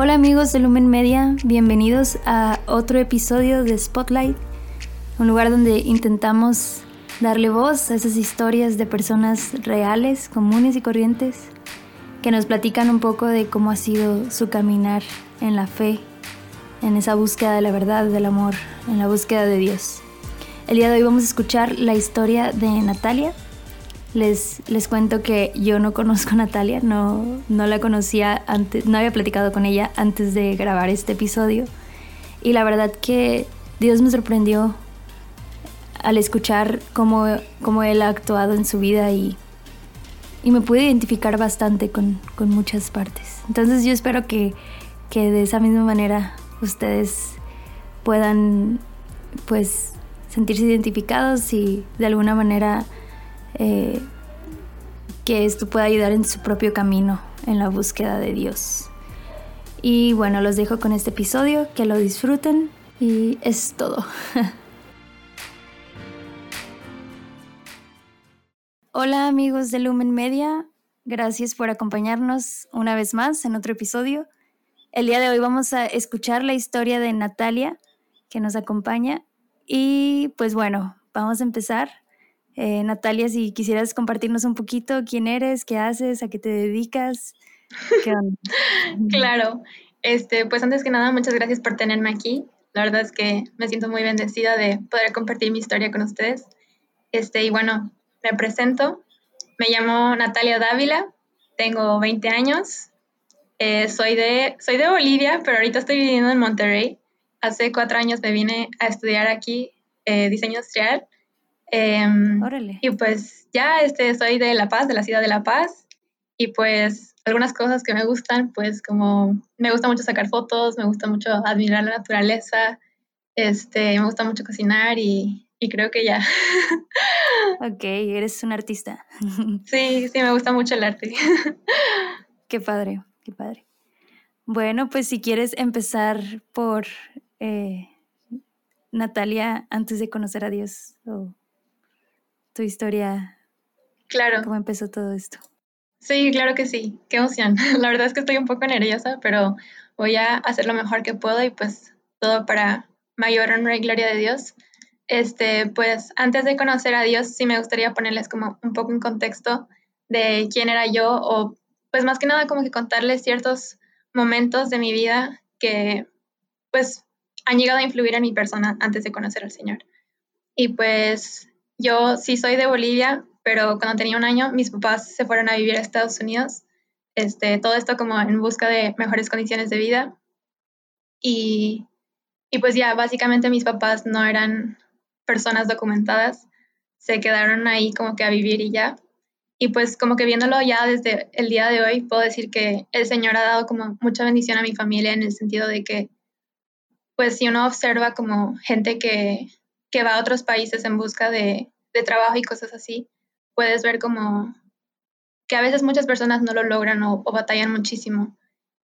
Hola amigos de Lumen Media, bienvenidos a otro episodio de Spotlight, un lugar donde intentamos darle voz a esas historias de personas reales, comunes y corrientes que nos platican un poco de cómo ha sido su caminar en la fe, en esa búsqueda de la verdad, del amor, en la búsqueda de Dios. El día de hoy vamos a escuchar la historia de Natalia, les, cuento que yo no conozco a Natalia, no, no la conocía antes, no había platicado con ella antes de grabar este episodio. Y la verdad que Dios me sorprendió al escuchar cómo, cómo Él ha actuado en su vida y, y me pude identificar bastante con, con, muchas partes. Entonces yo espero que, que de esa misma manera ustedes puedan pues sentirse identificados y de alguna manera eh, que esto pueda ayudar en su propio camino en la búsqueda de Dios. Y bueno, los dejo con este episodio, que lo disfruten y es todo. Hola amigos de Lumen Media, gracias por acompañarnos una vez más en otro episodio. El día de hoy vamos a escuchar la historia de Natalia que nos acompaña y pues bueno, vamos a empezar eh, Natalia, si quisieras compartirnos un poquito quién eres, qué haces, a qué te dedicas. claro, este, pues antes que nada, muchas gracias por tenerme aquí. La verdad es que me siento muy bendecida de poder compartir mi historia con ustedes. Este, y bueno, me presento. Me llamo Natalia Dávila, tengo 20 años. Eh, soy, de, soy de Bolivia, pero ahorita estoy viviendo en Monterrey. Hace cuatro años me vine a estudiar aquí eh, diseño industrial Em, Órale. Y pues ya este, soy de La Paz, de la ciudad de La Paz, y pues algunas cosas que me gustan, pues como me gusta mucho sacar fotos, me gusta mucho admirar la naturaleza, este, me gusta mucho cocinar y, y creo que ya. ok, eres un artista. sí, sí, me gusta mucho el arte. qué padre, qué padre. Bueno, pues si quieres empezar por eh, Natalia antes de conocer a Dios tu historia. Claro. ¿Cómo empezó todo esto? Sí, claro que sí. Qué emoción. La verdad es que estoy un poco nerviosa, pero voy a hacer lo mejor que puedo y pues todo para mayor honra y gloria de Dios. Este, pues antes de conocer a Dios, sí me gustaría ponerles como un poco en contexto de quién era yo o pues más que nada como que contarles ciertos momentos de mi vida que pues han llegado a influir en mi persona antes de conocer al Señor. Y pues yo sí soy de Bolivia, pero cuando tenía un año mis papás se fueron a vivir a Estados Unidos. Este, todo esto como en busca de mejores condiciones de vida. Y, y pues ya, básicamente mis papás no eran personas documentadas, se quedaron ahí como que a vivir y ya. Y pues como que viéndolo ya desde el día de hoy, puedo decir que el Señor ha dado como mucha bendición a mi familia en el sentido de que, pues si uno observa como gente que que va a otros países en busca de, trabajo y cosas así, puedes ver como que a veces muchas personas no lo logran o, batallan muchísimo.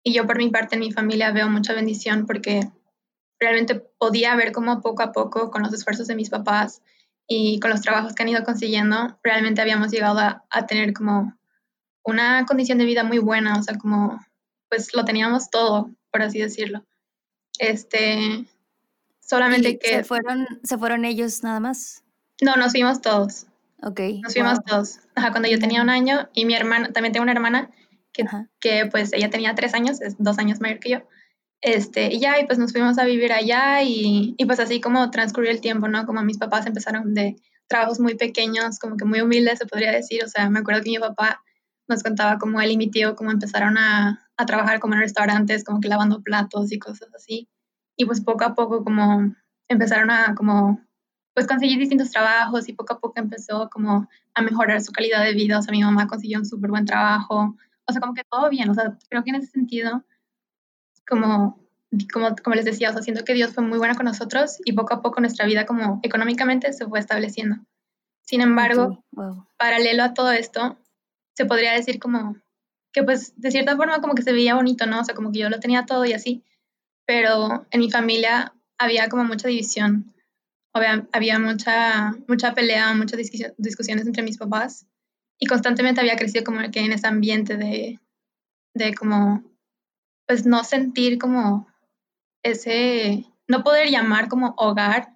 Y yo por mi parte en mi familia veo mucha bendición porque realmente podía ver como poco a poco con los esfuerzos de mis papás y con los trabajos que han ido consiguiendo, realmente habíamos llegado a, a tener como una condición de vida muy buena, o sea, como pues lo teníamos todo, por así decirlo. Este, Solamente que... ¿se fueron, ¿Se fueron ellos nada más? No, nos fuimos todos. Ok. Nos fuimos todos. Ajá, cuando yo tenía un año y mi hermana, también tengo una hermana que, que pues ella tenía tres años, es dos años mayor que yo. Este, y ya, y pues nos fuimos a vivir allá y, y pues así como transcurrió el tiempo, ¿no? Como mis papás empezaron de trabajos muy pequeños, como que muy humildes, se podría decir. O sea, me acuerdo que mi papá nos contaba como él y mi tío como empezaron a, a trabajar como en restaurantes, como que lavando platos y cosas así y pues poco a poco como empezaron a como pues conseguir distintos trabajos y poco a poco empezó como a mejorar su calidad de vida, o sea, mi mamá consiguió un súper buen trabajo, o sea, como que todo bien, o sea, creo que en ese sentido, como, como, como les decía, o sea, siento que Dios fue muy bueno con nosotros y poco a poco nuestra vida como económicamente se fue estableciendo. Sin embargo, paralelo a todo esto, se podría decir como que pues de cierta forma como que se veía bonito, ¿no? O sea, como que yo lo tenía todo y así, pero en mi familia había como mucha división, había, había mucha, mucha pelea, muchas discusiones entre mis papás y constantemente había crecido como que en ese ambiente de, de como, pues no sentir como ese, no poder llamar como hogar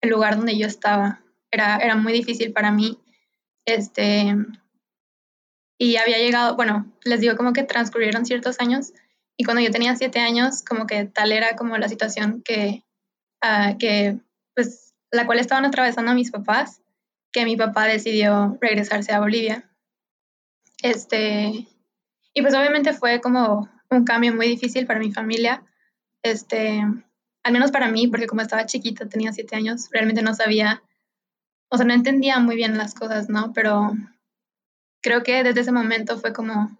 el lugar donde yo estaba. Era, era muy difícil para mí. Este, y había llegado, bueno, les digo como que transcurrieron ciertos años y cuando yo tenía siete años, como que tal era como la situación que, uh, que pues, la cual estaban atravesando mis papás, que mi papá decidió regresarse a Bolivia. Este, y pues obviamente fue como un cambio muy difícil para mi familia, este, al menos para mí, porque como estaba chiquita, tenía siete años, realmente no sabía, o sea, no entendía muy bien las cosas, ¿no? Pero creo que desde ese momento fue como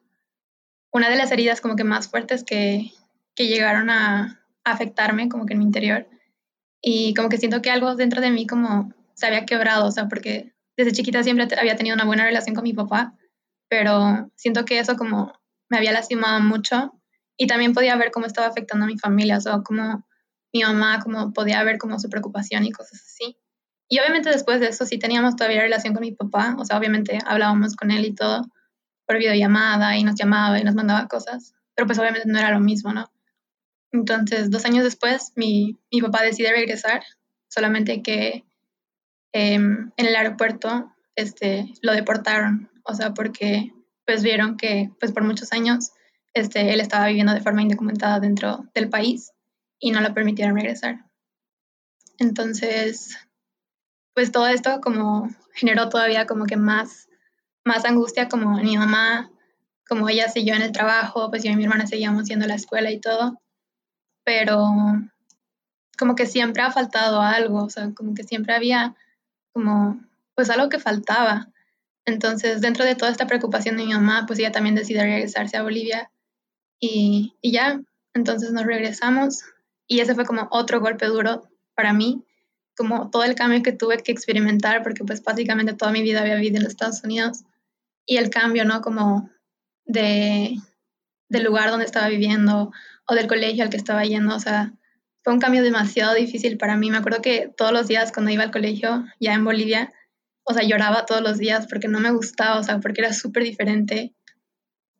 una de las heridas como que más fuertes que, que llegaron a, afectarme como que en mi interior. Y como que siento que algo dentro de mí como se había quebrado, o sea, porque desde chiquita siempre había tenido una buena relación con mi papá, pero siento que eso como me había lastimado mucho y también podía ver cómo estaba afectando a mi familia, o sea, como mi mamá, como podía ver como su preocupación y cosas así. Y obviamente después de eso sí teníamos todavía relación con mi papá, o sea, obviamente hablábamos con él y todo por videollamada y nos llamaba y nos mandaba cosas, pero pues obviamente no era lo mismo, ¿no? Entonces, dos años después, mi, mi papá decide regresar, solamente que em, en el aeropuerto este, lo deportaron, o sea, porque pues vieron que pues por muchos años este, él estaba viviendo de forma indocumentada dentro del país y no lo permitieron regresar. Entonces, pues todo esto como generó todavía como que más, más angustia como mi mamá, como ella siguió en el trabajo, pues yo y mi hermana seguíamos yendo a la escuela y todo, pero como que siempre ha faltado algo, o sea, como que siempre había como pues algo que faltaba. Entonces, dentro de toda esta preocupación de mi mamá, pues ella también decidió regresarse a Bolivia y, y ya, entonces nos regresamos. Y ese fue como otro golpe duro para mí, como todo el cambio que tuve que experimentar, porque pues básicamente toda mi vida había vivido en los Estados Unidos, y el cambio, ¿no? Como de, del lugar donde estaba viviendo o del colegio al que estaba yendo, o sea, fue un cambio demasiado difícil para mí. Me acuerdo que todos los días cuando iba al colegio, ya en Bolivia, o sea, lloraba todos los días porque no me gustaba, o sea, porque era súper diferente.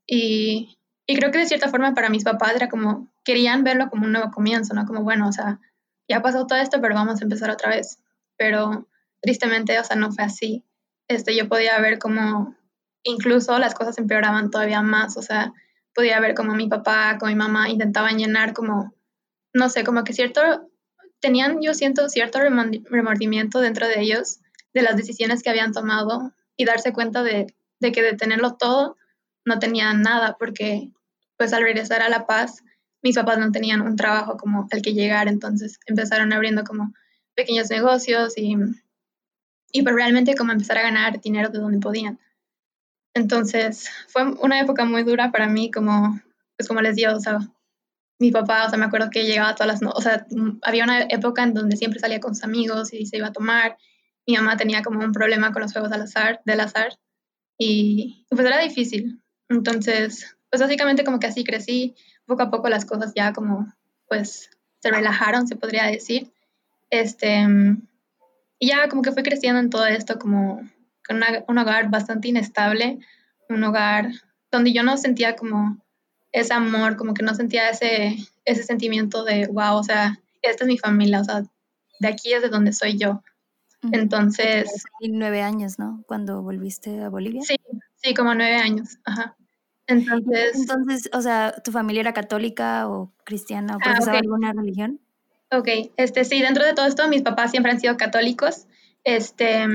Y, y creo que de cierta forma para mis papás era como, querían verlo como un nuevo comienzo, ¿no? Como, bueno, o sea, ya pasó todo esto, pero vamos a empezar otra vez. Pero tristemente, o sea, no fue así. Este, yo podía ver como incluso las cosas empeoraban todavía más, o sea, podía ver como mi papá, como mi mamá intentaban llenar como, no sé, como que cierto, tenían, yo siento, cierto remordimiento dentro de ellos de las decisiones que habían tomado y darse cuenta de, que de tenerlo todo no tenían nada, porque pues al regresar a La Paz mis papás no tenían un trabajo como el que llegar, entonces empezaron abriendo como pequeños negocios y, y pues realmente como empezar a ganar dinero de donde podían. Entonces fue una época muy dura para mí, como, pues como les digo, o sea, mi papá, o sea, me acuerdo que llegaba todas las, no o sea, había una época en donde siempre salía con sus amigos y se iba a tomar. Mi mamá tenía como un problema con los juegos al azar, del azar y pues era difícil. Entonces, pues básicamente como que así crecí, poco a poco las cosas ya como pues se relajaron, se podría decir. Este, y ya como que fui creciendo en todo esto como un hogar bastante inestable, un hogar donde yo no sentía como ese amor, como que no sentía ese, ese sentimiento de, wow, o sea, esta es mi familia, o sea, de aquí es de donde soy yo. Entonces... Nueve años, ¿no? Cuando volviste a Bolivia. Sí, sí, como nueve años, ajá. Entonces, Entonces, o sea, ¿tu familia era católica o cristiana o ah, profesaba alguna religión? Ok, este, sí, dentro de todo esto, mis papás siempre han sido católicos. Este,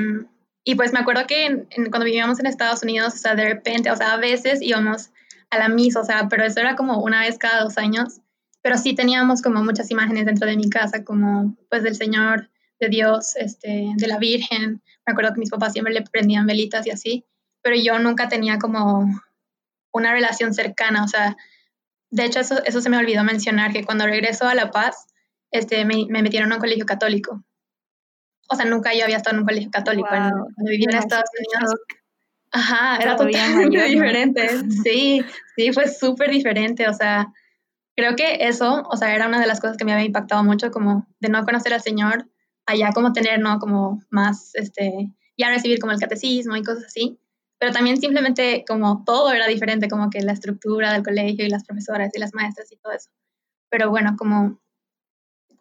y pues me acuerdo que cuando vivíamos en Estados Unidos, o sea, de repente, o sea, a veces íbamos a la misa, o sea, pero eso era como una vez cada dos años. Pero sí teníamos como muchas imágenes dentro de mi casa, como pues del Señor, de Dios, este, de la Virgen. Me acuerdo que mis papás siempre le prendían velitas y así, pero yo nunca tenía como una relación cercana, o sea, de hecho eso, eso se me olvidó mencionar, que cuando regreso a La Paz, este, me, me metieron a un colegio católico. O sea, nunca yo había estado en un colegio católico. Cuando vivía en Estados Unidos. Ajá, era totalmente diferente. Sí, sí, fue súper diferente. O sea, creo que eso, o sea, era una de las cosas que me había impactado mucho, como de no conocer al Señor, allá como tener, ¿no? Como más, este, ya recibir como el catecismo y cosas así pero también simplemente como todo era diferente, como que la estructura del colegio y las profesoras y las maestras y todo eso. Pero bueno, como,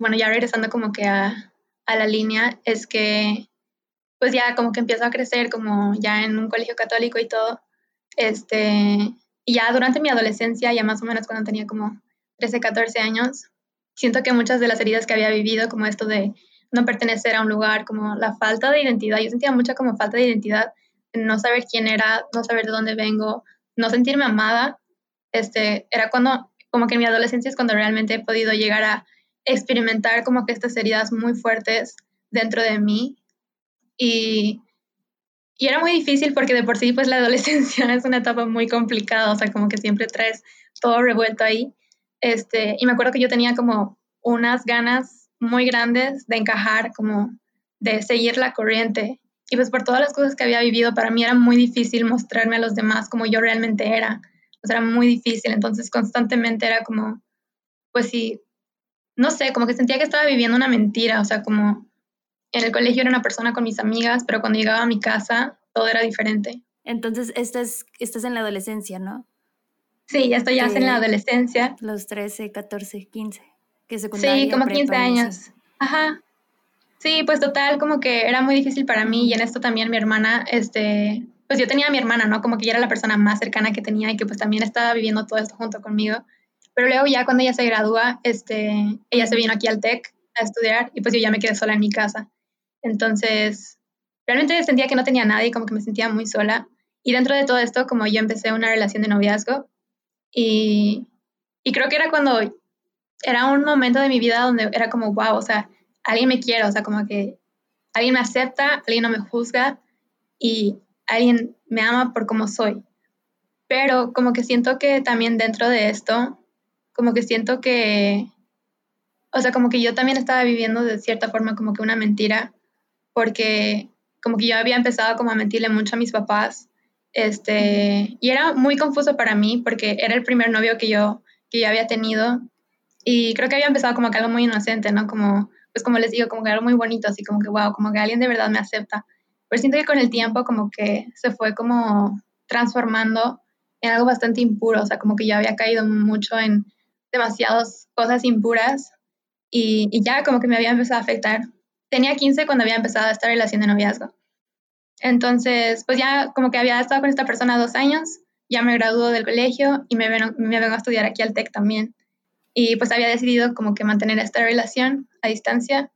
bueno, ya regresando como que a, a la línea, es que pues ya como que empiezo a crecer como ya en un colegio católico y todo, este, y ya durante mi adolescencia, ya más o menos cuando tenía como 13, 14 años, siento que muchas de las heridas que había vivido, como esto de no pertenecer a un lugar, como la falta de identidad, yo sentía mucha como falta de identidad, no saber quién era, no saber de dónde vengo, no sentirme amada, este, era cuando, como que en mi adolescencia es cuando realmente he podido llegar a experimentar como que estas heridas muy fuertes dentro de mí y, y era muy difícil porque de por sí pues la adolescencia es una etapa muy complicada, o sea, como que siempre traes todo revuelto ahí. Este, y me acuerdo que yo tenía como unas ganas muy grandes de encajar, como de seguir la corriente. Y pues por todas las cosas que había vivido, para mí era muy difícil mostrarme a los demás como yo realmente era. O sea, era muy difícil. Entonces constantemente era como, pues sí, no sé, como que sentía que estaba viviendo una mentira. O sea, como en el colegio era una persona con mis amigas, pero cuando llegaba a mi casa todo era diferente. Entonces, estás, estás en la adolescencia, ¿no? Sí, ya estoy ya en la adolescencia. Los 13, 14, 15. Que secundaria, sí, como 15 años. Ajá. Sí, pues total, como que era muy difícil para mí y en esto también mi hermana, este, pues yo tenía a mi hermana, ¿no? Como que ella era la persona más cercana que tenía y que pues también estaba viviendo todo esto junto conmigo. Pero luego ya cuando ella se gradúa, este, ella se vino aquí al TEC a estudiar y pues yo ya me quedé sola en mi casa. Entonces, realmente sentía que no tenía nadie, como que me sentía muy sola. Y dentro de todo esto, como yo empecé una relación de noviazgo y, y creo que era cuando era un momento de mi vida donde era como, wow, o sea, alguien me quiere, o sea, como que alguien me acepta, alguien no me juzga y alguien me ama por como soy. Pero como que siento que también dentro de esto, como que siento que, o sea, como que yo también estaba viviendo de cierta forma como que una mentira, porque como que yo había empezado como a mentirle mucho a mis papás, este, y era muy confuso para mí porque era el primer novio que yo, que yo había tenido y creo que había empezado como que algo muy inocente, ¿no? Como, pues como les digo, como que algo muy bonito, así como que, wow, como que alguien de verdad me acepta. Pero siento que con el tiempo como que se fue como transformando en algo bastante impuro, o sea, como que yo había caído mucho en demasiadas cosas impuras y, y ya como que me había empezado a afectar tenía 15 cuando había empezado esta relación de noviazgo. Entonces, pues ya como que había estado con esta persona dos años, ya me graduó del colegio y me, me vengo a estudiar aquí al TEC también. Y pues había decidido como que mantener esta relación a distancia.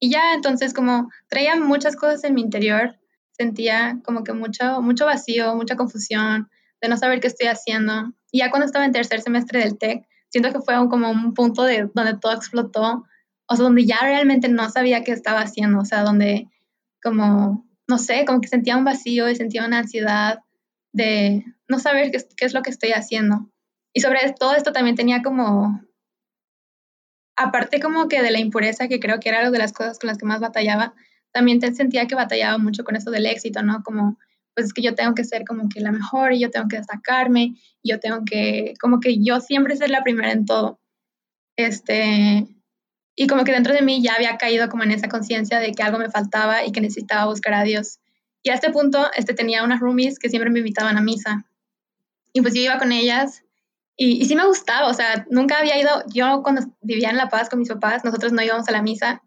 Y ya entonces como traía muchas cosas en mi interior, sentía como que mucho, mucho vacío, mucha confusión, de no saber qué estoy haciendo. Y ya cuando estaba en tercer semestre del TEC, siento que fue como un punto de donde todo explotó o sea, donde ya realmente no sabía qué estaba haciendo, o sea, donde como, no sé, como que sentía un vacío y sentía una ansiedad de no saber qué, es lo que estoy haciendo. Y sobre todo esto también tenía como, aparte como que de la impureza, que creo que era algo de las cosas con las que más batallaba, también sentía que batallaba mucho con eso del éxito, ¿no? Como, pues es que yo tengo que ser como que la mejor y yo tengo que destacarme, y yo tengo que, como que yo siempre ser la primera en todo. Este, y como que dentro de mí ya había caído como en esa conciencia de que algo me faltaba y que necesitaba buscar a Dios. Y a este punto este, tenía unas roomies que siempre me invitaban a misa. Y pues yo iba con ellas y, y sí me gustaba, o sea, nunca había ido, yo cuando vivía en La Paz con mis papás, nosotros no íbamos a la misa.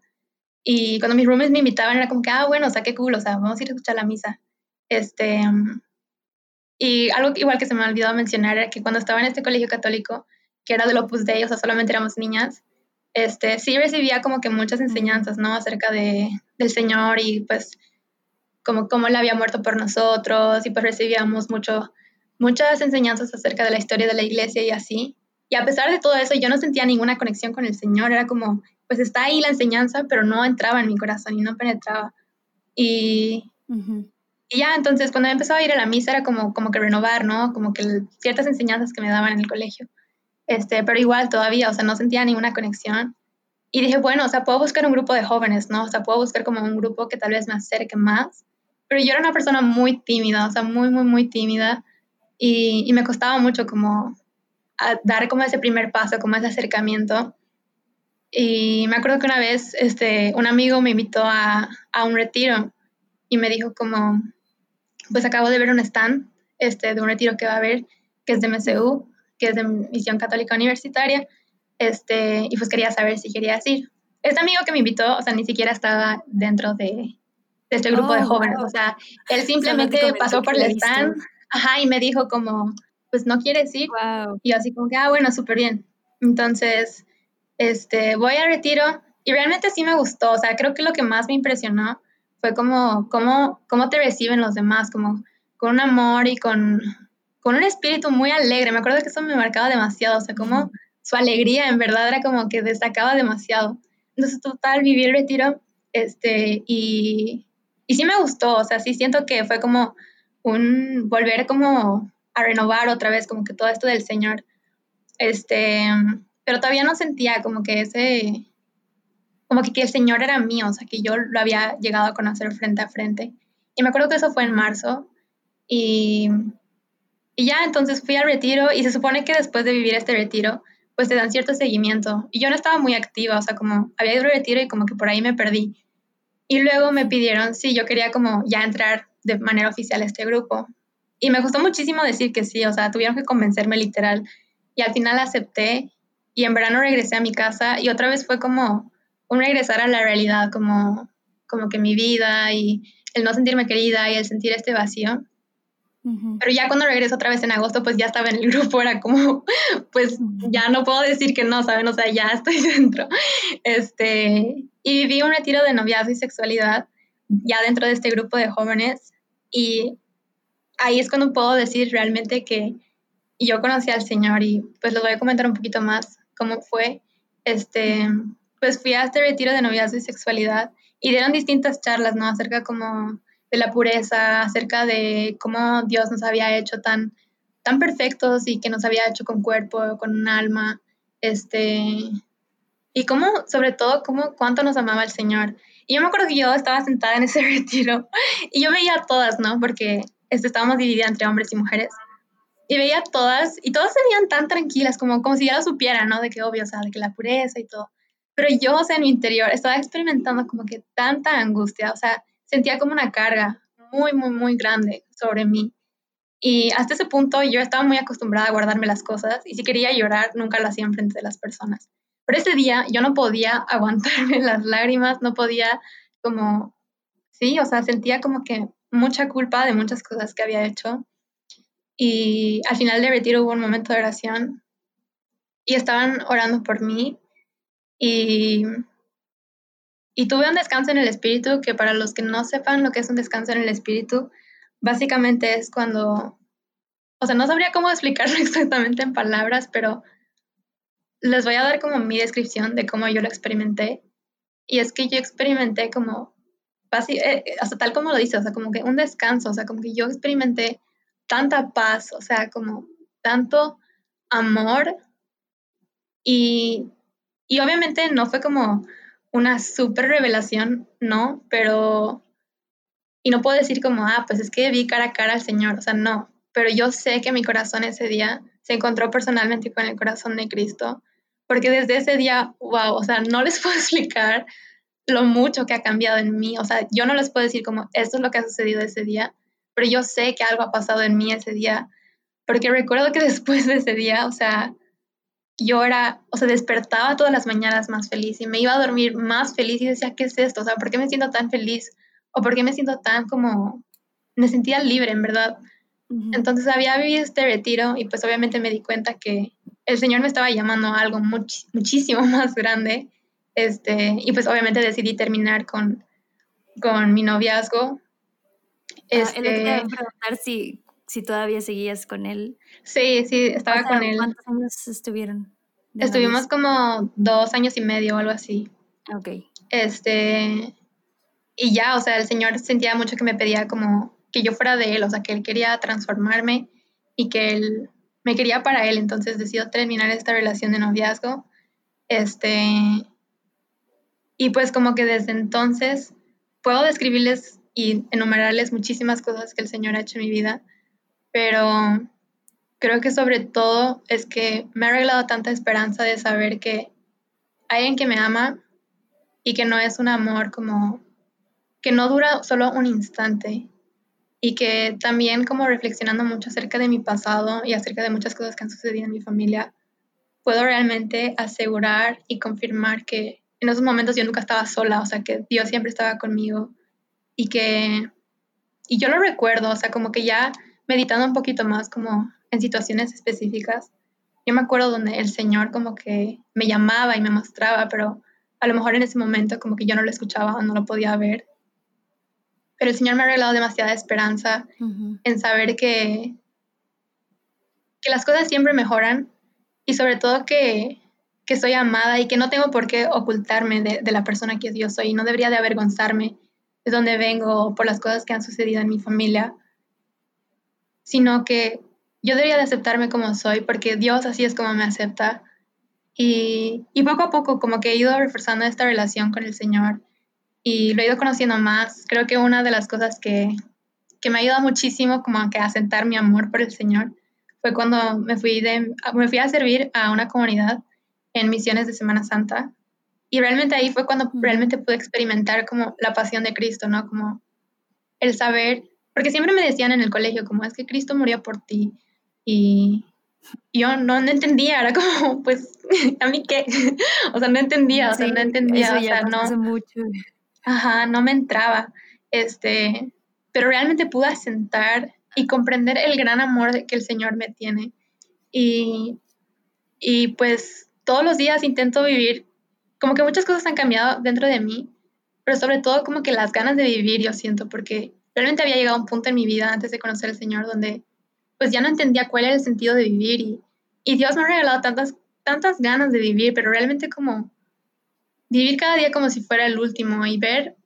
Y cuando mis roomies me invitaban era como que, ah, bueno, o sea, qué cool, o sea, vamos a ir a escuchar la misa. Este, y algo igual que se me olvidó mencionar era que cuando estaba en este colegio católico, que era del Opus Dei, o sea, solamente éramos niñas, este, sí recibía como que muchas enseñanzas, ¿no? Acerca de, del Señor y pues como cómo Él había muerto por nosotros y pues recibíamos mucho, muchas enseñanzas acerca de la historia de la iglesia y así. Y a pesar de todo eso, yo no sentía ninguna conexión con el Señor, era como, pues está ahí la enseñanza, pero no entraba en mi corazón y no penetraba. Y, y ya, entonces cuando empezó a ir a la misa era como, como que renovar, ¿no? Como que ciertas enseñanzas que me daban en el colegio. Este, pero igual todavía, o sea, no sentía ninguna conexión. Y dije, bueno, o sea, puedo buscar un grupo de jóvenes, ¿no? O sea, puedo buscar como un grupo que tal vez me acerque más. Pero yo era una persona muy tímida, o sea, muy, muy, muy tímida. Y, y me costaba mucho como dar como ese primer paso, como ese acercamiento. Y me acuerdo que una vez este, un amigo me invitó a, a un retiro y me dijo como, pues acabo de ver un stand este, de un retiro que va a haber, que es de MSU, que es de Misión Católica Universitaria, este, y pues quería saber si quería ir. Este amigo que me invitó, o sea, ni siquiera estaba dentro de, este grupo de oh, jóvenes, o sea, él simplemente pasó por el stand, ajá, y me dijo como, pues no quieres ir, y yo así como que, ah, bueno, súper bien. Entonces, este, voy al retiro, y realmente sí me gustó, o sea, creo que lo que más me impresionó fue como cómo, cómo te reciben los demás, como con un amor y con, con un espíritu muy alegre. Me acuerdo que eso me marcaba demasiado, o sea, como su alegría en verdad era como que destacaba demasiado. Entonces, total, viví el retiro este, y, y sí me gustó, o sea, sí siento que fue como un volver como a renovar otra vez como que todo esto del Señor. Este, pero todavía no sentía como que ese, como que, que el Señor era mío, o sea, que yo lo había llegado a conocer frente a frente. Y me acuerdo que eso fue en marzo y, y ya entonces fui al retiro y se supone que después de vivir este retiro, pues te dan cierto seguimiento. Y yo no estaba muy activa, o sea, como había ido al retiro y como que por ahí me perdí. Y luego me pidieron si yo quería como ya entrar de manera oficial a este grupo. Y me gustó muchísimo decir que sí, o sea, tuvieron que convencerme literal. Y al final acepté y en verano regresé a mi casa y otra vez fue como un regresar a la realidad, como, como que mi vida y el no sentirme querida y el sentir este vacío. Pero ya cuando regreso otra vez en agosto, pues ya estaba en el grupo, era como, pues ya no puedo decir que no, ¿saben? O sea, ya estoy dentro. Este, y viví un retiro de noviazgo y sexualidad ya dentro de este grupo de jóvenes y ahí es cuando puedo decir realmente que yo conocí al Señor y pues les voy a comentar un poquito más cómo fue. Este, pues fui a este retiro de noviazgo y sexualidad y dieron distintas charlas, ¿no? Acerca como de la pureza, acerca de cómo Dios nos había hecho tan, tan perfectos y que nos había hecho con cuerpo, con un alma, este, y cómo, sobre todo, cómo, cuánto nos amaba el Señor. Y yo me acuerdo que yo estaba sentada en ese retiro y yo veía a todas, ¿no? Porque este, estábamos divididas entre hombres y mujeres. Y veía a todas y todas se veían tan tranquilas, como, como si ya lo supieran, ¿no? De que obvio, o sea, de que la pureza y todo. Pero yo, o sea, en mi interior estaba experimentando como que tanta angustia, o sea, sentía como una carga muy, muy, muy grande sobre mí. Y hasta ese punto yo estaba muy acostumbrada a guardarme las cosas y si quería llorar, nunca lo hacía en frente de las personas. Pero ese día yo no podía aguantarme las lágrimas, no podía como, sí, o sea, sentía como que mucha culpa de muchas cosas que había hecho. Y al final de retiro hubo un momento de oración y estaban orando por mí y y tuve un descanso en el espíritu, que para los que no sepan lo que es un descanso en el espíritu, básicamente es cuando, o sea, no sabría cómo explicarlo exactamente en palabras, pero les voy a dar como mi descripción de cómo yo lo experimenté. Y es que yo experimenté como, eh, hasta tal como lo dice, o sea, como que un descanso, o sea, como que yo experimenté tanta paz, o sea, como tanto amor. Y, y obviamente no fue como una súper revelación, no, pero, y no puedo decir como, ah, pues es que vi cara a cara al Señor, o sea, no, pero yo sé que mi corazón ese día se encontró personalmente con el corazón de Cristo, porque desde ese día, wow, o sea, no les puedo explicar lo mucho que ha cambiado en mí, o sea, yo no les puedo decir como, esto es lo que ha sucedido ese día, pero yo sé que algo ha pasado en mí ese día, porque recuerdo que después de ese día, o sea, yo era, o sea, despertaba todas las mañanas más feliz y me iba a dormir más feliz y decía, ¿qué es esto? O sea, ¿por qué me siento tan feliz? ¿O por qué me siento tan como, me sentía libre, en verdad? Entonces había vivido este retiro y pues obviamente me di cuenta que el Señor me estaba llamando a algo muchísimo más grande. Este, y pues obviamente decidí terminar con, con mi noviazgo. Este, ah, preguntar si si todavía seguías con él. Sí, sí, estaba con él. ¿Cuántos años estuvieron? Estuvimos como dos años y medio o algo así. Ok. Este, y ya, o sea, el Señor sentía mucho que me pedía como que yo fuera de Él, o sea, que Él quería transformarme y que Él me quería para Él, entonces decidió terminar esta relación de noviazgo. Este, y pues como que desde entonces puedo describirles y enumerarles muchísimas cosas que el Señor ha hecho en mi vida pero creo que sobre todo es que me ha regalado tanta esperanza de saber que hay alguien que me ama y que no es un amor como que no dura solo un instante, y que también como reflexionando mucho acerca de mi pasado y acerca de muchas cosas que han sucedido en mi familia, puedo realmente asegurar y confirmar que en esos momentos yo nunca estaba sola, o sea, que Dios siempre estaba conmigo y que, y yo lo recuerdo, o sea, como que ya meditando un poquito más como en situaciones específicas, yo me acuerdo donde el Señor como que me llamaba y me mostraba, pero a lo mejor en ese momento como que yo no lo escuchaba o no lo podía ver. Pero el Señor me ha regalado demasiada esperanza en saber que, que las cosas siempre mejoran y sobre todo que, que soy amada y que no tengo por qué ocultarme de, de, la persona que yo soy. Y no debería de avergonzarme de dónde vengo por las cosas que han sucedido en mi familia, sino que yo debería de aceptarme como soy porque Dios así es como me acepta y, y, poco a poco como que he ido reforzando esta relación con el Señor y lo he ido conociendo más. Creo que una de las cosas que, que me ha ayudado muchísimo como que a asentar mi amor por el Señor fue cuando me fui, de, me fui a servir a una comunidad en misiones de Semana Santa. Y realmente ahí fue cuando realmente pude experimentar como la pasión de Cristo, ¿no? Como el saber, porque siempre me decían en el colegio como es que Cristo murió por ti. Y, yo no, entendía, era como, pues, ¿a mí qué? o sea, no entendía, o sea, no entendía, o sea, no. Mucho. Ajá, no me entraba. Este, pero realmente pude asentar y comprender el gran amor que el Señor me tiene. Y, y pues todos los días intento vivir, como que muchas cosas han cambiado dentro de mí, pero sobre todo como que las ganas de vivir, yo siento, porque realmente había llegado a un punto en mi vida antes de conocer al Señor donde pues ya no entendía cuál era el sentido de vivir y, Dios me ha regalado tantas, tantas ganas de vivir, pero realmente como vivir cada día como si fuera el último y ver,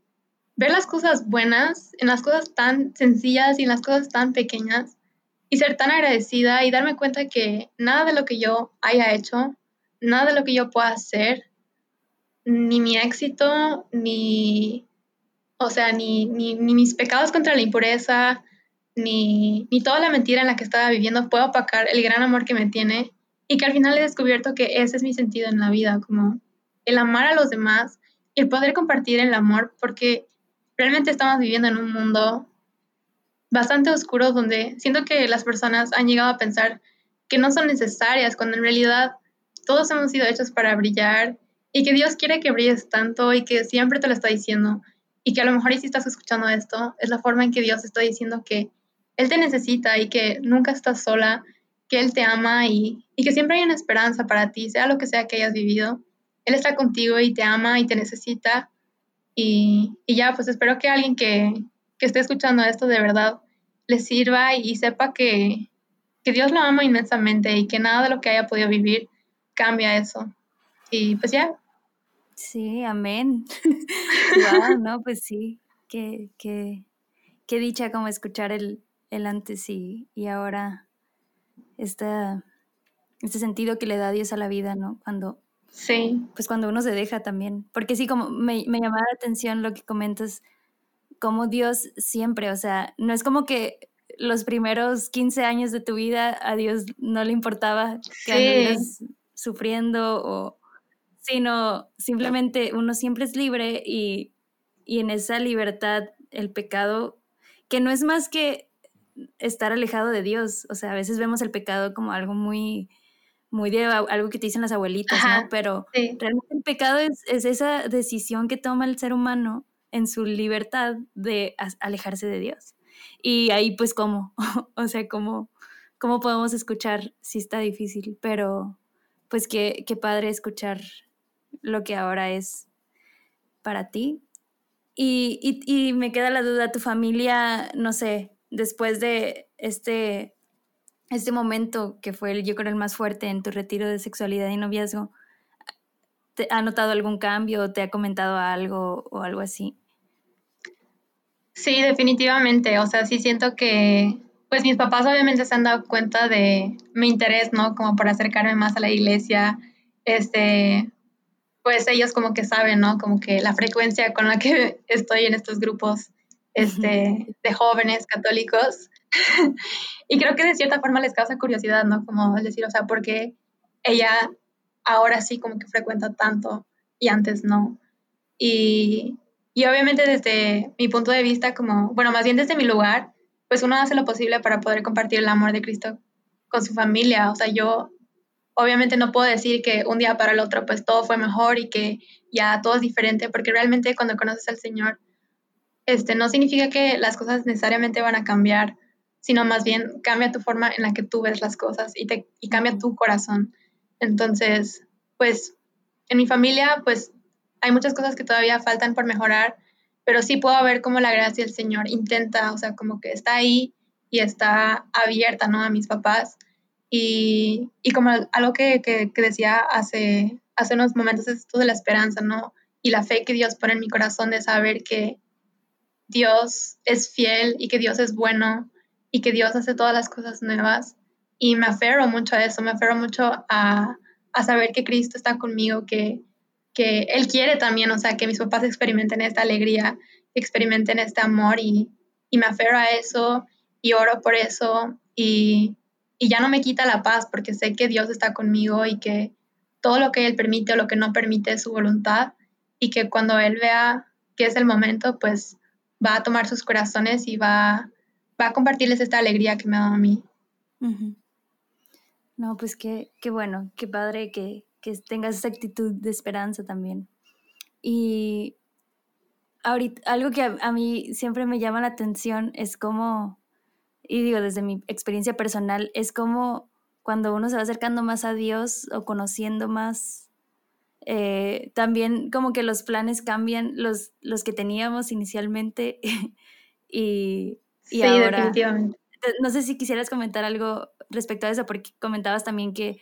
ver las cosas buenas en las cosas tan sencillas y en las cosas tan pequeñas y ser tan agradecida y darme cuenta que nada de lo que yo haya hecho, nada de lo que yo pueda hacer, ni mi éxito, ni, o sea, ni, ni, mis pecados contra la impureza, ni, ni toda la mentira en la que estaba viviendo puede opacar el gran amor que me tiene y que al final he descubierto que ese es mi sentido en la vida, como el amar a los demás y el poder compartir el amor, porque realmente estamos viviendo en un mundo bastante oscuro donde siento que las personas han llegado a pensar que no son necesarias, cuando en realidad todos hemos sido hechos para brillar y que Dios quiere que brilles tanto y que siempre te lo está diciendo y que a lo mejor si estás escuchando esto es la forma en que Dios está diciendo que Él te necesita y que nunca estás sola, que Él te ama y, y que siempre hay una esperanza para ti, sea lo que sea que hayas vivido él está contigo y te ama y te necesita. Y, ya, pues espero que alguien que, esté escuchando esto de verdad le sirva y, sepa que, Dios lo ama inmensamente y que nada de lo que haya podido vivir cambia eso. Y pues ya. Sí, amén. wow, no, pues sí, qué, qué, qué dicha como escuchar el, el antes y, y ahora este, este sentido que le da Dios a la vida, ¿no? Cuando Sí. Pues cuando uno se deja también. Porque sí, como me, me llamaba la atención lo que comentas, como Dios siempre, o sea, no es como que los primeros 15 años de tu vida a Dios no le importaba que sí. sufriendo o sino simplemente uno siempre es libre y, y en esa libertad el pecado que no es más que estar alejado de Dios, o sea, a veces vemos el pecado como algo muy muy de algo que te dicen las abuelitas, ¿no? Pero realmente el pecado es, esa decisión que toma el ser humano en su libertad de alejarse de Dios. Y ahí pues cómo, o sea, cómo, cómo podemos escuchar si está difícil, pero pues qué, qué padre escuchar lo que ahora es para ti. Y, y, me queda la duda, tu familia, no sé, después de este este momento que fue el, yo creo el más fuerte en tu retiro de sexualidad y noviazgo, ¿te ha notado algún cambio? ¿Te ha comentado algo o algo así? Sí, definitivamente. O sea, sí siento que, pues mis papás obviamente se han dado cuenta de mi interés, ¿no? Como por acercarme más a la iglesia. Este, pues ellos como que saben, ¿no? Como que la frecuencia con la que estoy en estos grupos este, de jóvenes católicos. y creo que de cierta forma les causa curiosidad, ¿no? Como decir, o sea, ¿por qué ella ahora sí como que frecuenta tanto y antes no? Y, y obviamente desde mi punto de vista, como, bueno, más bien desde mi lugar, pues uno hace lo posible para poder compartir el amor de Cristo con su familia. O sea, yo obviamente no puedo decir que un día para el otro pues todo fue mejor y que ya todo es diferente, porque realmente cuando conoces al Señor, este, no significa que las cosas necesariamente van a cambiar, sino más bien cambia tu forma en la que tú ves las cosas y, te, y cambia tu corazón. Entonces, pues en mi familia, pues hay muchas cosas que todavía faltan por mejorar, pero sí puedo ver cómo la gracia del Señor intenta, o sea, como que está ahí y está abierta, ¿no? A mis papás. Y, y como algo que, que, que, decía hace, hace unos momentos es esto de la esperanza, ¿no? Y la fe que Dios pone en mi corazón de saber que Dios es fiel y que Dios es bueno y que Dios hace todas las cosas nuevas. Y me aferro mucho a eso, me aferro mucho a, a saber que Cristo está conmigo, que, que Él quiere también, o sea, que mis papás experimenten esta alegría, experimenten este amor y, y me aferro a eso y oro por eso y, y ya no me quita la paz porque sé que Dios está conmigo y que todo lo que Él permite o lo que no permite es su voluntad y que cuando Él vea que es el momento, pues va a tomar sus corazones y va, va a compartirles esta alegría que me ha dado a mí. No, pues qué, qué bueno, qué padre que, que tengas esa actitud de esperanza también. Y ahorita, algo que a, a, mí siempre me llama la atención es cómo y digo, desde mi experiencia personal, es como cuando uno se va acercando más a Dios o conociendo más, eh, también como que los planes cambian, los, los que teníamos inicialmente y, y sí, ahora... definitivamente. No sé si quisieras comentar algo respecto a eso, porque comentabas también que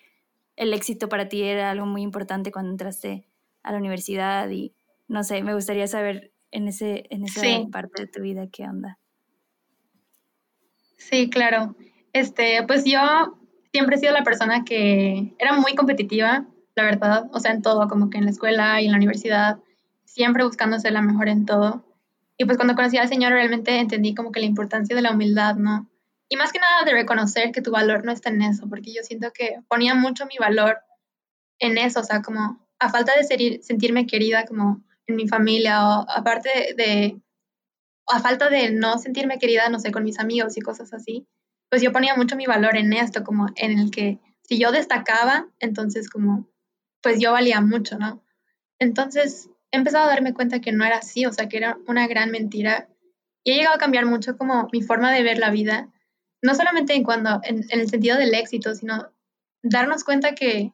el éxito para ti era algo muy importante cuando entraste a la universidad y no sé, me gustaría saber en, ese, en esa sí. parte de tu vida qué onda. Sí, claro. Este, pues yo siempre he sido la persona que era muy competitiva, la verdad, o sea, en todo, como que en la escuela y en la universidad, siempre buscando ser la mejor en todo. Y pues cuando conocí al Señor realmente entendí como que la importancia de la humildad, ¿no? Y más que nada de reconocer que tu valor no está en eso, porque yo siento que ponía mucho mi valor en eso, o sea, como a falta de ser, sentirme querida como en mi familia o aparte de, de a falta de no sentirme querida, no sé, con mis amigos y cosas así, pues yo ponía mucho mi valor en esto, como en el que si yo destacaba, entonces como, pues yo valía mucho, ¿no? Entonces he empezado a darme cuenta que no era así, o sea, que era una gran mentira. Y he llegado a cambiar mucho como mi forma de ver la vida, no solamente en, cuando, en, el sentido del éxito, sino darnos cuenta que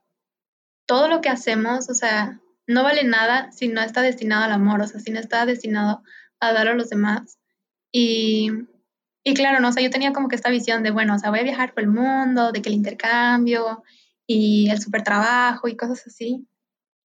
todo lo que hacemos, o sea, no vale nada si no está destinado al amor, o sea, si no está destinado a dar a los demás. Y, y claro, no, o sea, yo tenía como que esta visión de, bueno, o sea, voy a viajar por el mundo, de que el intercambio y el super trabajo y cosas así.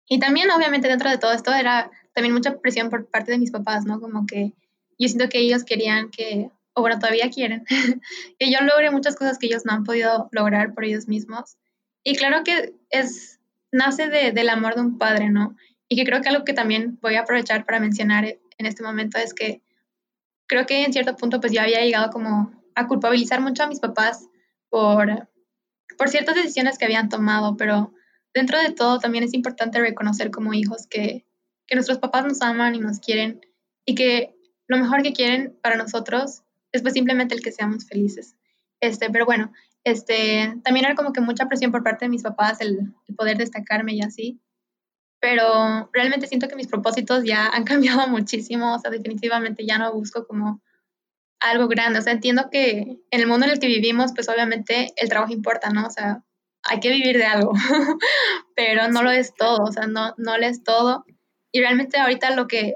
Y también, obviamente, dentro de todo esto era también mucha presión por parte de mis papás, ¿no? Como que yo siento que ellos querían que, o bueno, todavía quieren, que yo logre muchas cosas que ellos no han podido lograr por ellos mismos. Y claro que es, nace de, del amor de un padre, ¿no? Y que creo que algo que también voy a aprovechar para mencionar en este momento es que creo que en cierto punto pues ya había llegado como a culpabilizar mucho a mis papás por, por ciertas decisiones que habían tomado, pero dentro de todo también es importante reconocer como hijos que, que nuestros papás nos aman y nos quieren y que lo mejor que quieren para nosotros es pues simplemente el que seamos felices. Este, pero bueno, este, también era como que mucha presión por parte de mis papás el, el poder destacarme y así pero realmente siento que mis propósitos ya han cambiado muchísimo, o sea, definitivamente ya no busco como algo grande, o sea, entiendo que en el mundo en el que vivimos, pues obviamente el trabajo importa, ¿no? O sea, hay que vivir de algo, pero no lo es todo, o sea, no, no lo es todo. Y realmente ahorita lo que,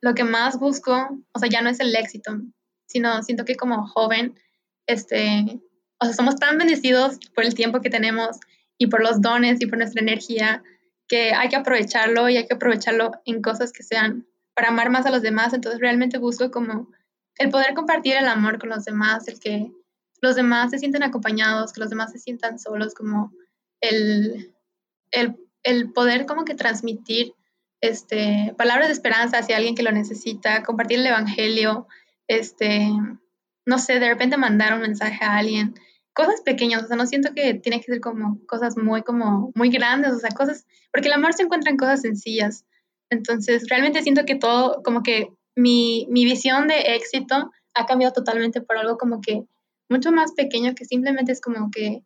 lo que más busco, o sea, ya no es el éxito, sino siento que como joven, este, o sea, somos tan bendecidos por el tiempo que tenemos y por los dones y por nuestra energía, que hay que aprovecharlo y hay que aprovecharlo en cosas que sean para amar más a los demás. Entonces realmente busco como el poder compartir el amor con los demás, el que los demás se sientan acompañados, que los demás se sientan solos, como el, el, el poder como que transmitir este, palabras de esperanza hacia alguien que lo necesita, compartir el evangelio, este, no sé, de repente mandar un mensaje a alguien cosas pequeñas, o sea, no siento que tiene que ser como cosas muy, como, muy grandes, o sea, cosas, porque el amor se encuentra en cosas sencillas. Entonces, realmente siento que todo, como que mi, mi visión de éxito ha cambiado totalmente por algo como que mucho más pequeño que simplemente es como que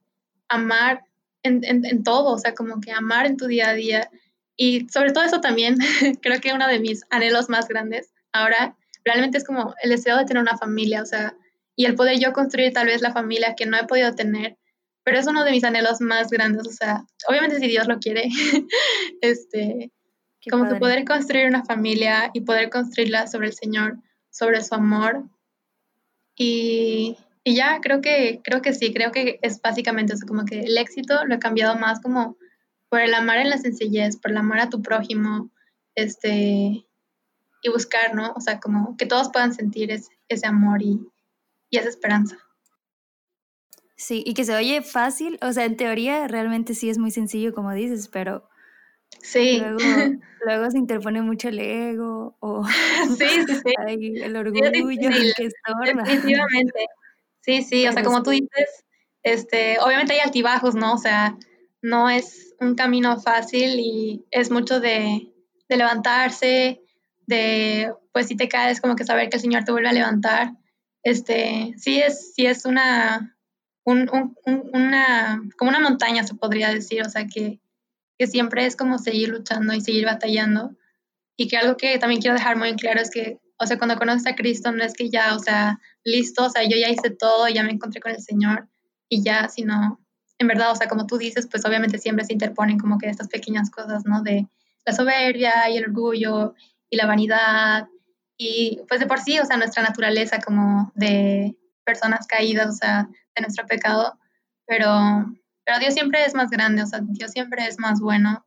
amar en, en, todo, o sea, como que amar en tu día a día. Y sobre todo eso también, creo que uno de mis anhelos más grandes ahora realmente es como el deseo de tener una familia, o sea, y el poder yo construir tal vez la familia que no he podido tener, pero es uno de mis anhelos más grandes, o sea, obviamente si Dios lo quiere, este, como que poder construir una familia y poder construirla sobre el Señor, sobre su amor. Y, y ya, creo que, creo que sí, creo que es básicamente eso, como que el éxito lo he cambiado más como por el amar en la sencillez, por el amar a tu prójimo, este, y buscar, ¿no? O sea, como que todos puedan sentir ese, ese amor y, y esa esperanza. Sí, y que se oye fácil, o sea, en teoría realmente sí es muy sencillo, como dices, pero sí. luego, luego se interpone mucho el ego o sí, sí, sí. el orgullo que estorba. Definitivamente. Sí, sí, o sea, como tú dices, este, obviamente hay altibajos, ¿no? O sea, no es un camino fácil y es mucho de, de levantarse, de, pues si te caes, como que saber que el Señor te vuelve a levantar. Este, sí es, sí es una, un, un, una, como una montaña se podría decir, o sea, que, que siempre es como seguir luchando y seguir batallando. Y que algo que también quiero dejar muy claro es que, o sea, cuando conoces a Cristo no es que ya, o sea, listo, o sea, yo ya hice todo, ya me encontré con el Señor y ya, sino, en verdad, o sea, como tú dices, pues obviamente siempre se interponen como que estas pequeñas cosas, ¿no? De la soberbia y el orgullo y la vanidad y pues de por sí, o sea, nuestra naturaleza como de personas caídas, o sea, de nuestro pecado, pero, pero Dios siempre es más grande, o sea, Dios siempre es más bueno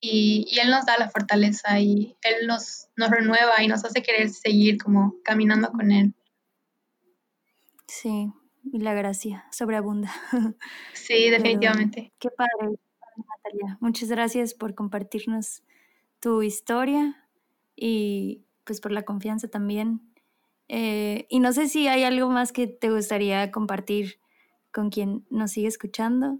y, y Él nos da la fortaleza y Él nos, nos renueva y nos hace querer seguir como caminando con Él. Sí, y la gracia sobreabunda. Sí, definitivamente. qué padre, Natalia. Muchas gracias por compartirnos tu historia y pues por la confianza también. Eh, y no sé si hay algo más que te gustaría compartir con quien nos sigue escuchando.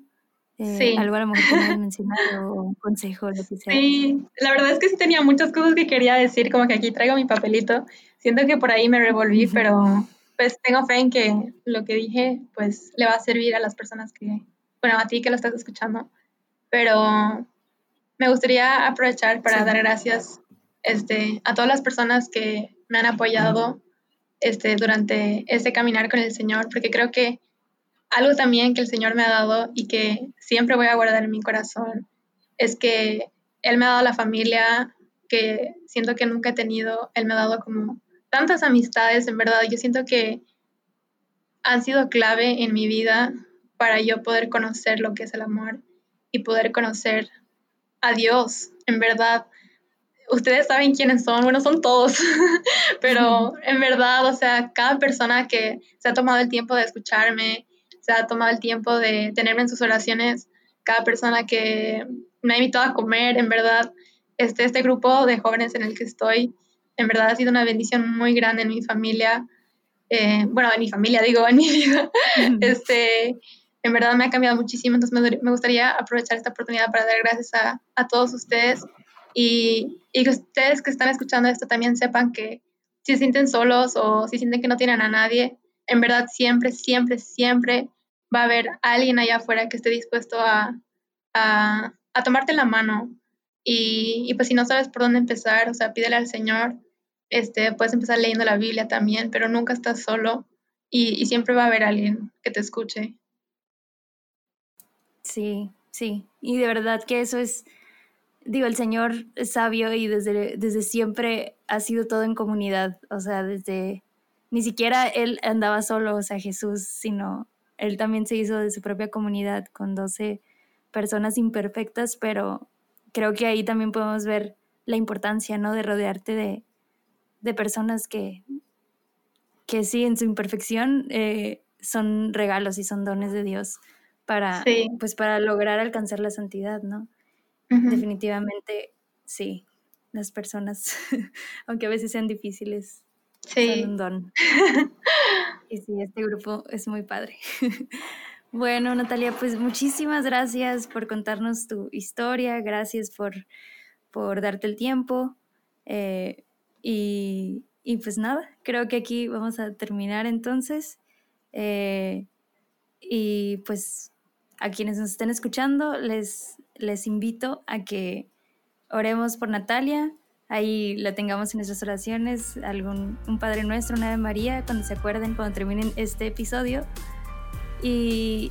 Eh, sí. Algo a lo mejor que mencionado o un consejo, lo que sea. Sí, la verdad es que sí tenía muchas cosas que quería decir, como que aquí traigo mi papelito. Siento que por ahí me revolví, pero pues tengo fe en que lo que dije pues le va a servir a las personas que, bueno, a ti que lo estás escuchando. Pero me gustaría aprovechar para dar gracias este, a todas las personas que me han apoyado este, durante este caminar con el Señor, porque creo que algo también que el Señor me ha dado y que siempre voy a guardar en mi corazón es que Él me ha dado la familia que siento que nunca he tenido, Él me ha dado como tantas amistades, en verdad, yo siento que han sido clave en mi vida para yo poder conocer lo que es el amor y poder conocer a Dios, en verdad ustedes saben quiénes son, bueno, son todos, pero en verdad, o sea, cada persona que se ha tomado el tiempo de escucharme, se ha tomado el tiempo de tenerme en sus oraciones, cada persona que me ha invitado a comer, en verdad, este, este grupo de jóvenes en el que estoy, en verdad ha sido una bendición muy grande en mi familia, eh, bueno, en mi familia, digo, en mi vida, este, en verdad me ha cambiado muchísimo, entonces me, me gustaría aprovechar esta oportunidad para dar gracias a, a todos ustedes y, y, que ustedes que están escuchando esto también sepan que si se sienten solos o si sienten que no tienen a nadie, en verdad siempre, siempre, siempre va a haber alguien allá afuera que esté dispuesto a, a, a tomarte la mano. Y, y, pues si no sabes por dónde empezar, o sea, pídele al Señor, este, puedes empezar leyendo la Biblia también, pero nunca estás solo y, y siempre va a haber alguien que te escuche. Sí, sí, y de verdad que eso es digo, el Señor es sabio y desde, desde siempre ha sido todo en comunidad, o sea, desde, ni siquiera Él andaba solo, o sea, Jesús, sino Él también se hizo de su propia comunidad con 12 personas imperfectas, pero creo que ahí también podemos ver la importancia, ¿no? De rodearte de, de personas que, que sí, en su imperfección eh, son regalos y son dones de Dios para, pues, para lograr alcanzar la santidad, ¿no? Definitivamente, sí, las personas, aunque a veces sean difíciles, son un don. y sí, este grupo es muy padre. bueno, Natalia, pues muchísimas gracias por contarnos tu historia, gracias por, por darte el tiempo. Eh, y, Y pues nada, creo que aquí vamos a terminar entonces. Eh, y pues a quienes nos estén escuchando, les, les invito a que oremos por Natalia. Ahí la tengamos en nuestras oraciones, algún, un Padre Nuestro, una Ave María, cuando se acuerden, cuando terminen este episodio. Y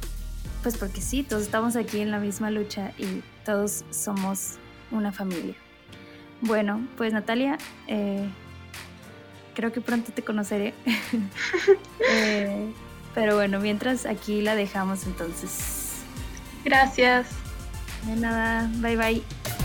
pues porque sí, todos estamos aquí en la misma lucha y todos somos una familia. Bueno, pues Natalia, eh, creo que pronto te conoceré. Eh, pero bueno, mientras aquí la dejamos entonces. Gracias. De nada, bye bye.